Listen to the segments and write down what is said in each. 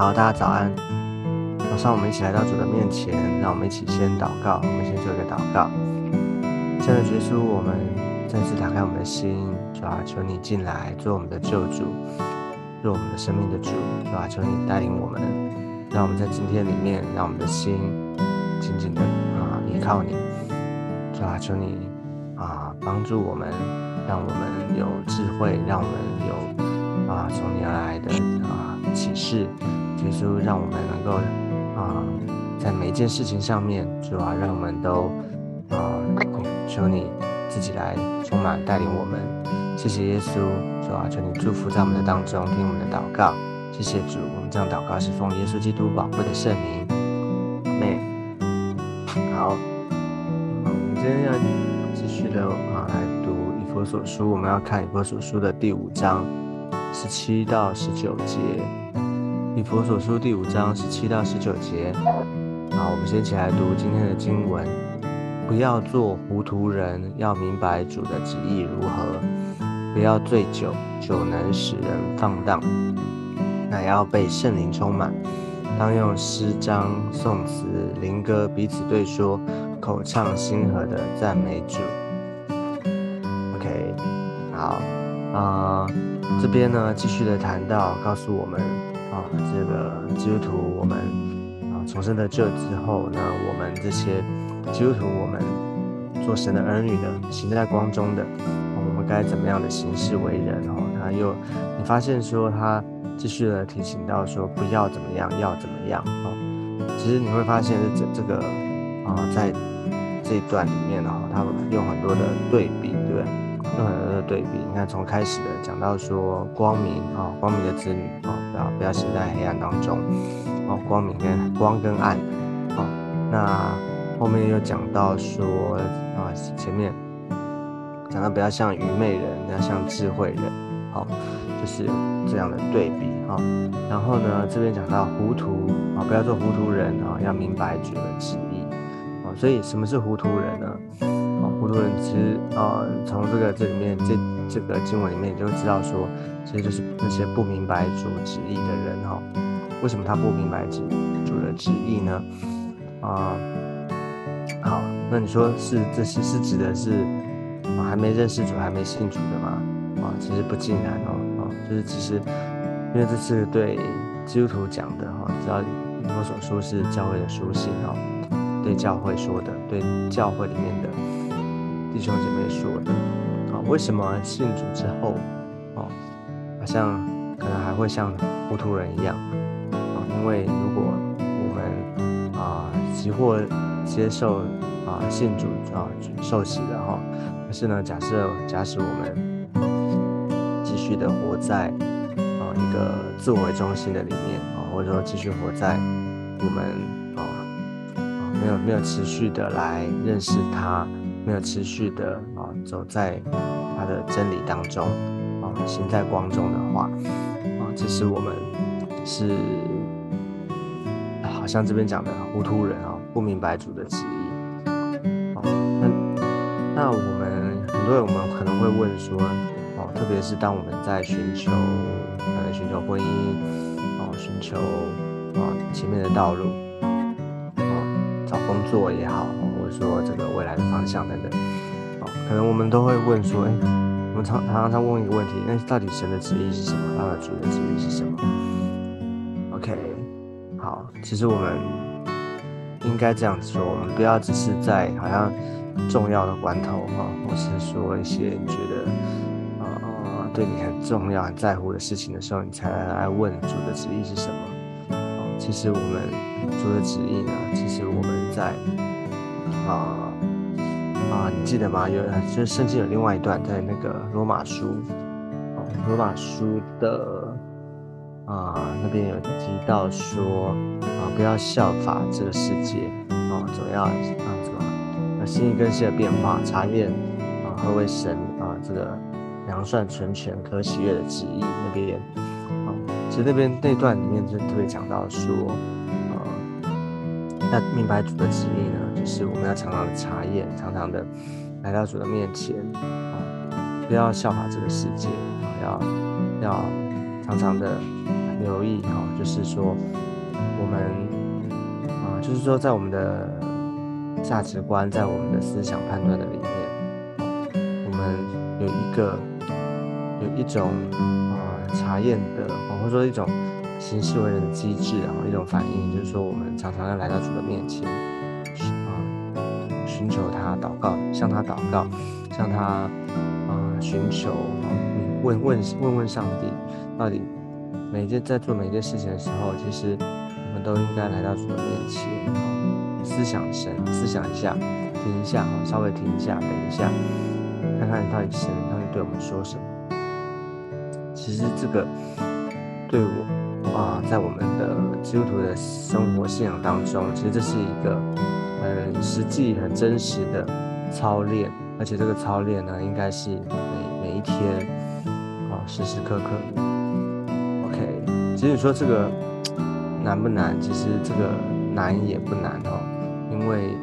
好，大家早安。早上我们一起来到主的面前，让我们一起先祷告。我们先做一个祷告。现在，结束，我们再次打开我们的心，主啊，求你进来做我们的救主，做我们的生命的主，主啊，求你带领我们，让我们在今天里面，让我们的心紧紧的啊依靠你，主啊，求你啊帮助我们，让我们有智慧，让我们有啊从你而来的啊启示，耶稣，让我们能够啊在每一件事情上面，主啊，让我们都啊。求你自己来充满带领我们，谢谢耶稣，主啊，求你祝福在我们的当中，听我们的祷告，谢谢主，我们这样祷告是奉耶稣基督宝贵的圣名，妹，好，我们今天要继续的啊来读以佛所书，我们要看以佛所书的第五章十七到十九节，以佛所书第五章十七到十九节，好，我们先起来读今天的经文。不要做糊涂人，要明白主的旨意如何。不要醉酒，酒能使人放荡。乃要被圣灵充满，当用诗章、颂词、灵歌彼此对说，口唱心和的赞美主。OK，好啊，这边呢继续的谈到，告诉我们啊，这个基督徒我们啊重生的这之后呢，我们这些。基督徒，我们做神的儿女的，行在光中的，我们该怎么样的行事为人？哦，他又，你发现说他继续的提醒到说，不要怎么样，要怎么样？哦，其实你会发现这这个啊，在这一段里面呢，他用很多的对比，对？用很多的对比。你看，从开始的讲到说光明啊，光明的子女啊，啊不要行在黑暗当中，哦，光明跟光跟暗，哦，那。后面又讲到说啊，前面讲到不要像愚昧人，要像智慧人，好，就是这样的对比哈。然后呢，这边讲到糊涂啊，不要做糊涂人啊，要明白主的旨意啊。所以什么是糊涂人呢？啊，糊涂人其实啊，从这个这里面这这个经文里面，你就会知道说，其实就是那些不明白主旨意的人哈。为什么他不明白主主的旨意呢？啊？好，那你说是这些是指的是啊还没认识主、还没信主的吗？啊，其实不尽然哦，啊，就是其实因为这是对基督徒讲的哈，只要以弗所书是教会的书信哦，对教会说的，对教会里面的弟兄姐妹说的为什么信主之后哦，好像可能还会像糊涂人一样啊？因为如果我们啊，即或接受啊，信主啊，受洗的哈。可是呢，假设假使我们继续的活在啊一个自我为中心的里面啊，或者说继续活在我们啊啊没有没有持续的来认识他，没有持续的啊走在他的真理当中啊，行在光中的话啊，其实我们是好像这边讲的糊涂人啊。不明白主的旨意，哦，那那我们很多人，我们可能会问说，哦，特别是当我们在寻求，可能寻求婚姻，哦，寻求啊前面的道路，哦，找工作也好，说这个未来的方向等等，哦，可能我们都会问说，哎，我们常常常问一个问题，那到底神的旨意是什么？他的主的旨意是什么？OK，好，其实我们。应该这样子说，我们不要只是在好像重要的关头哈，或是说一些你觉得啊对你很重要、很在乎的事情的时候，你才来问主的旨意是什么。哦其实我们主的旨意呢，其实我们在啊啊，你记得吗？有就是圣经有另外一段，在那个罗马书哦，罗马书的。啊，那边有提到说啊，不要效法这个世界啊，总要啊什么，要心意更新的变化，查验啊何为神啊这个良善纯全可喜悦的旨意那边啊，其实那边那段里面就特别讲到说啊，那明白主的旨意呢，是我们要常常的查验，常常的来到主的面前啊，不要效法这个世界啊，要要常常的。留意哈，就是说我们啊，就是说在我们的价值观，在我们的思想判断的里面，我们有一个有一种啊查验的，或者说一种行事为人的机制，然后一种反应，就是说我们常常要来到主的面前，寻求他祷告，向他祷告，向他啊寻求。问问问问上帝，到底每件在做每件事情的时候，其实我们都应该来到主的面前，思想神，思想一下，停一下，稍微停一下，等一下，看看到底神到底对我们说什么。其实这个对我啊，在我们的基督徒的生活信仰当中，其实这是一个很实际、很真实的操练，而且这个操练呢，应该是每每一天啊。时时刻刻，OK。其实你说这个难不难？其实这个难也不难哦，因为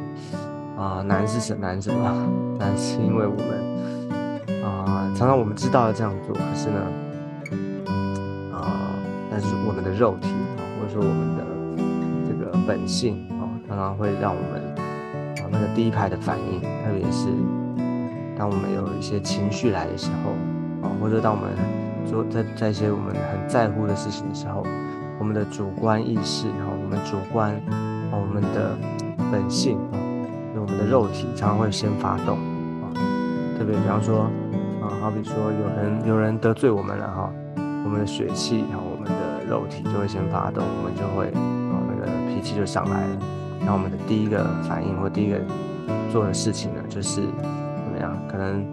啊，难是什难什么？难是因为我们啊，常常我们知道要这样做，可是呢，啊，但是我们的肉体啊，或者说我们的这个本性啊，常常会让我们那个第一排的反应，特别是当我们有一些情绪来的时候。啊，或者当我们做在在一些我们很在乎的事情的时候，我们的主观意识，哈，我们主观，我们的本性，啊，我们的肉体常常会先发动，啊，特别比方说，啊，好比说有人有人得罪我们了，哈，我们的血气，啊，我们的肉体就会先发动，我们就会，啊，那个脾气就上来了，那我们的第一个反应或第一个做的事情呢，就是怎么样？可能，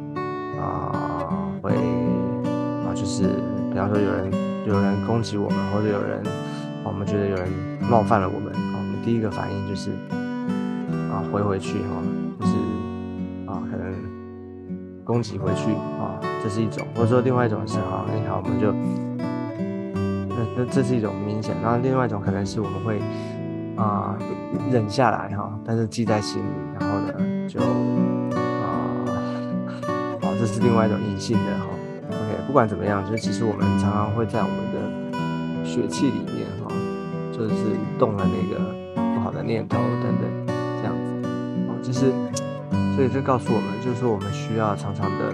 啊。会啊，就是比方说有人有人攻击我们，或者有人我们觉得有人冒犯了我们，啊，我们第一个反应就是啊回回去哈，就是啊可能攻击回去啊，这是一种，或者说另外一种是哈，那好我们就那那这是一种明显，然后另外一种可能是我们会啊忍下来哈，但是记在心里，然后呢就啊，好。这是另外一种隐性的哈，OK，不管怎么样，就是其实我们常常会在我们的血气里面哈，就是动了那个不好的念头等等这样子，哦，就是所以这告诉我们，就是说我们需要常常的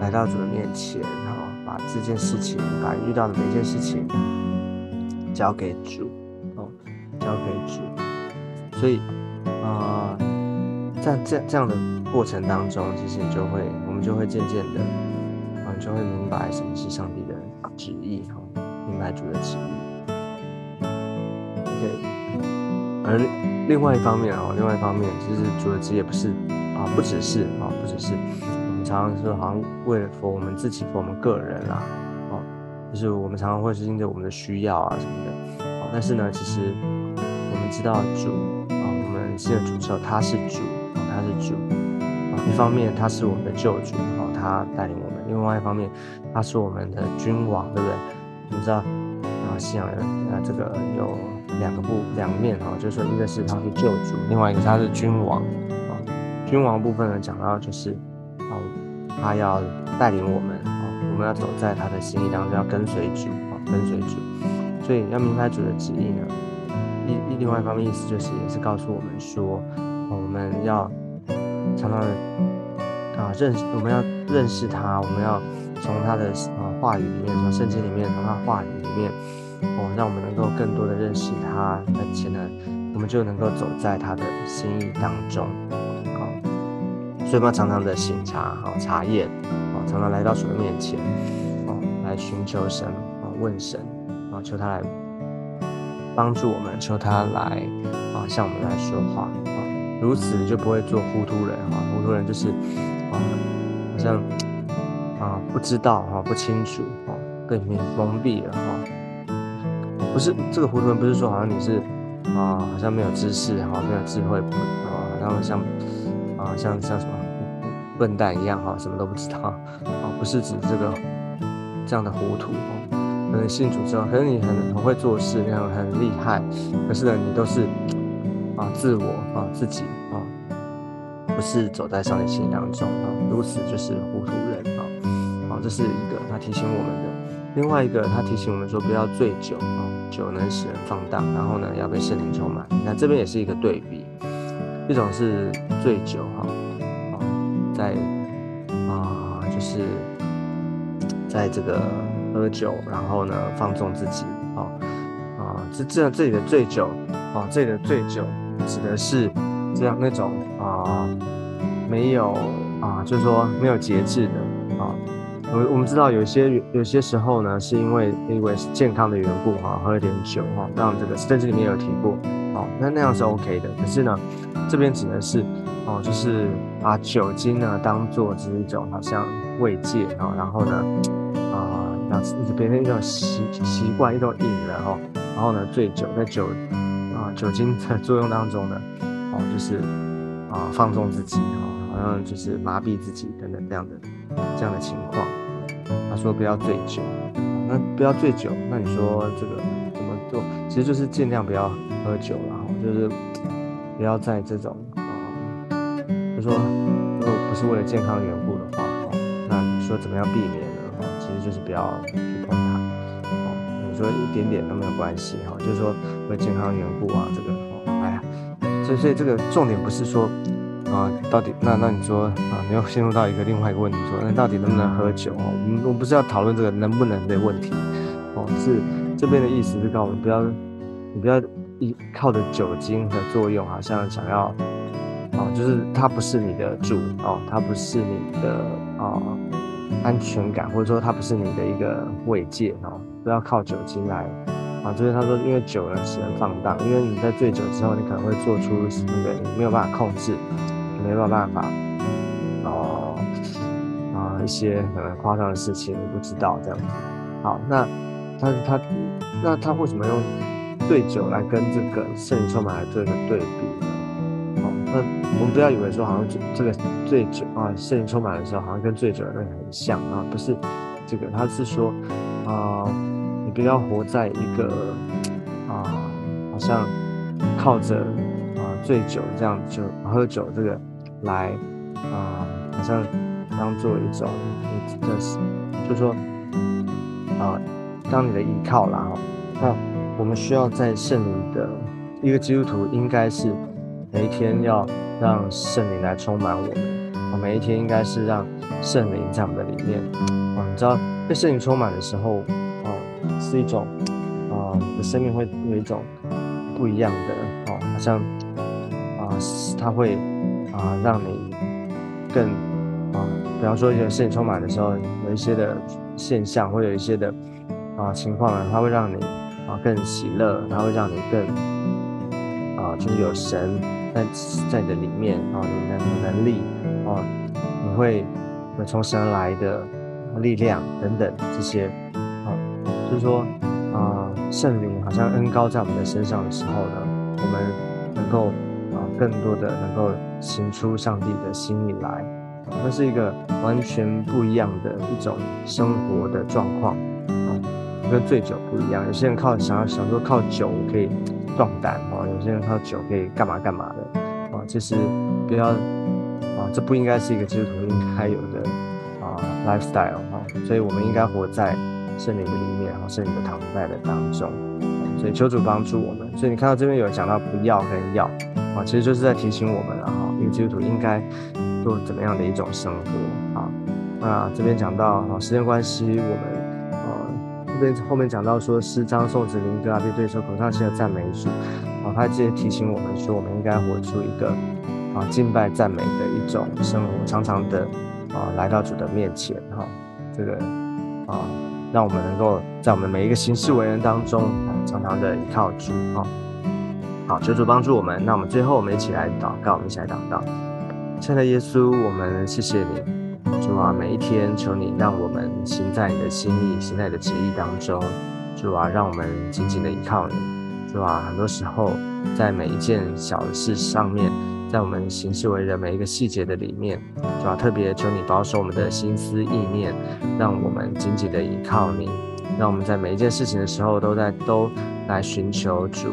来到主的面前哈，把这件事情，把遇到的每一件事情交给主，交给主，所以啊，在这这样的过程当中，其实你就会。我们就会渐渐的，啊，就会明白什么是上帝的旨意，哈，明白主的旨意。OK，而另外一方面啊，另外一方面，其实主的旨意不是啊，不只是啊，不只是我们常常说好像为了佛我们自己，佛我们个人啦，啊，就是我们常常会是因着我们的需要啊什么的，但是呢，其实知道主啊，我们信的主之后，他是主啊，他是主啊。一方面他是我们的救主，啊，他带领我们；另外一方面，他是我们的君王，对不对？你知道啊，信仰人啊，这个有两个部两面哈，就是说，一个是他是救主，另外一个他是君王啊。君王部分呢，讲到就是啊，他要带领我们啊，我们要走在他的心意当中，要跟随主啊，跟随主。所以要明白主的旨意呢，一另外一方面意思就是也是告诉我们说，我们要。常常啊，认识我们要认识他，我们要从他的啊话语里面，从圣经里面，从他话语里面，哦，让我们能够更多的认识他，而且呢，我们就能够走在他的心意当中，好，所以我们要常常的醒察，好查验，哦，常常来到主的面前，哦，来寻求神，啊，问神，啊，求他来帮助我们，求他来啊向我们来说话啊。如此就不会做糊涂人哈，糊涂人就是啊，好像啊不知道哈，不清楚哈，被蒙蒙蔽了哈。不是这个糊涂人，不是说好像你是啊，好像没有知识哈，没有智慧啊，然后像啊像像什么笨蛋一样哈，什么都不知道啊，不是指这个这样的糊涂哦。可能信主之后，可是你很很会做事，那样很厉害，可是呢，你都是。啊，自我啊，自己啊，不是走在上帝心当中啊，如此就是糊涂人啊，好，这是一个他提醒我们的另外一个，他提醒我们说不要醉酒啊，酒能使人放荡，然后呢要被圣灵充满。那这边也是一个对比，一种是醉酒哈，啊，在啊就是在这个喝酒，然后呢放纵自己啊啊，这这这里的醉酒啊，这里的醉酒指的是这样那种啊没有啊，就是说没有节制的啊。我我们知道有些有些时候呢，是因为因为健康的缘故哈，喝了点酒哈，让这个甚至里面有提过，哦，那那样是 OK 的。可是呢，这边指的是哦，就是把酒精呢当做是一种好像慰藉啊，然后呢啊，让变成一种习习惯，一种瘾了哈。然后呢，醉酒在酒啊酒精的作用当中呢，哦，就是啊放纵自己哦，好像就是麻痹自己等等这样的这样的情况。他说不要醉酒，那不要醉酒，那你说这个怎么做？其实就是尽量不要喝酒了哈，就是不要在这种啊，就说如果不是为了健康缘故的话，哦那你说怎么样避免？实就是不要去碰它，哦，你说一点点都没有关系哈，就是说为健康缘故啊，这个哦，哎呀，所以所以这个重点不是说。啊，到底那那你说啊，你要陷入到一个另外一个问题，说那到底能不能喝酒哦？我们我们不是要讨论这个能不能的问题哦，是这边的意思是告诉我们不要，你不要依靠着酒精的作用，好像想要哦，就是它不是你的主哦，它不是你的啊安全感，或者说它不是你的一个慰藉哦，不要靠酒精来啊。这边他说，因为酒呢使人放荡，因为你在醉酒之后，你可能会做出那个你没有办法控制。没有办法，哦，啊，一些可能夸张的事情，你不知道这样子。好，那他他那他为什么用醉酒来跟这个圣灵充满来做一个对比呢？那我们不要以为说好像这个醉酒啊，圣灵充满的时候好像跟醉酒那个很像啊，不是这个，他是说啊，你不要活在一个啊，好像靠着啊醉酒这样就喝酒这个。来啊，好像当做一种你的，就是说啊，当你的依靠啦。那我们需要在圣灵的一个基督徒，应该是每一天要让圣灵来充满我们。啊，每一天应该是让圣灵在我们的里面。啊，你知道被圣灵充满的时候，哦，是一种啊，的生命会有一种不一样的，哦，好像啊，他会。啊，让你更啊，比方说一个事情充满的时候，有一些的现象，会有一些的啊情况呢，它会让你啊更喜乐，它会让你更啊，就是有神在在你的里面啊，你的能力啊，你会会从神来的力量等等这些啊，就是说啊，圣灵好像恩高在我们的身上的时候呢，我们能够啊更多的能够。行出上帝的心意来，那是一个完全不一样的一种生活的状况啊，跟醉酒不一样。有些人靠想要想说靠酒可以壮胆啊，有些人靠酒可以干嘛干嘛的啊，其实不要啊，这不应该是一个基督徒应该有的啊 lifestyle 啊，所以我们应该活在圣灵的里面然后，圣灵的躺在的当中。所以求主帮助我们。所以你看到这边有讲到不要跟要啊，其实就是在提醒我们了哈。基督徒应该做怎么样的一种生活啊？那这边讲到啊，时间关系，我们边后面讲到说诗章、颂词、灵歌啊，并对说口上写的赞美主啊，他直接提醒我们说，我们应该活出一个啊敬拜赞美的一种生活，常常的啊来到主的面前哈，这个啊让我们能够在我们每一个行事为人当中啊，常常的依靠主啊。好，求主帮助我们。那我们最后，我们一起来祷告，我们一起来祷告。亲爱的耶稣，我们谢谢你，主啊，每一天求你让我们行在你的心意、行在你的旨意当中。主啊，让我们紧紧的依靠你。主啊，很多时候在每一件小事上面，在我们行事为人每一个细节的里面，主啊，特别求你保守我们的心思意念，让我们紧紧的依靠你，让我们在每一件事情的时候都在都来寻求主。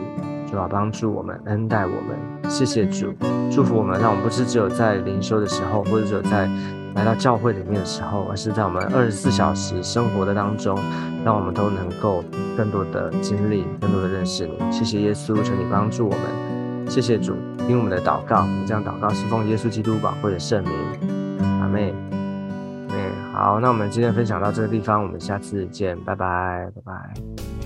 主啊，帮助我们，恩待我们，谢谢主，祝福我们，让我们不是只有在灵修的时候，或者只有在来到教会里面的时候，而是在我们二十四小时生活的当中，让我们都能够更多的经历，更多的认识你。谢谢耶稣，求你帮助我们。谢谢主，听我们的祷告，这样祷告是奉耶稣基督宝贵的圣名。阿妹，妹，好，那我们今天分享到这个地方，我们下次见，拜拜，拜拜。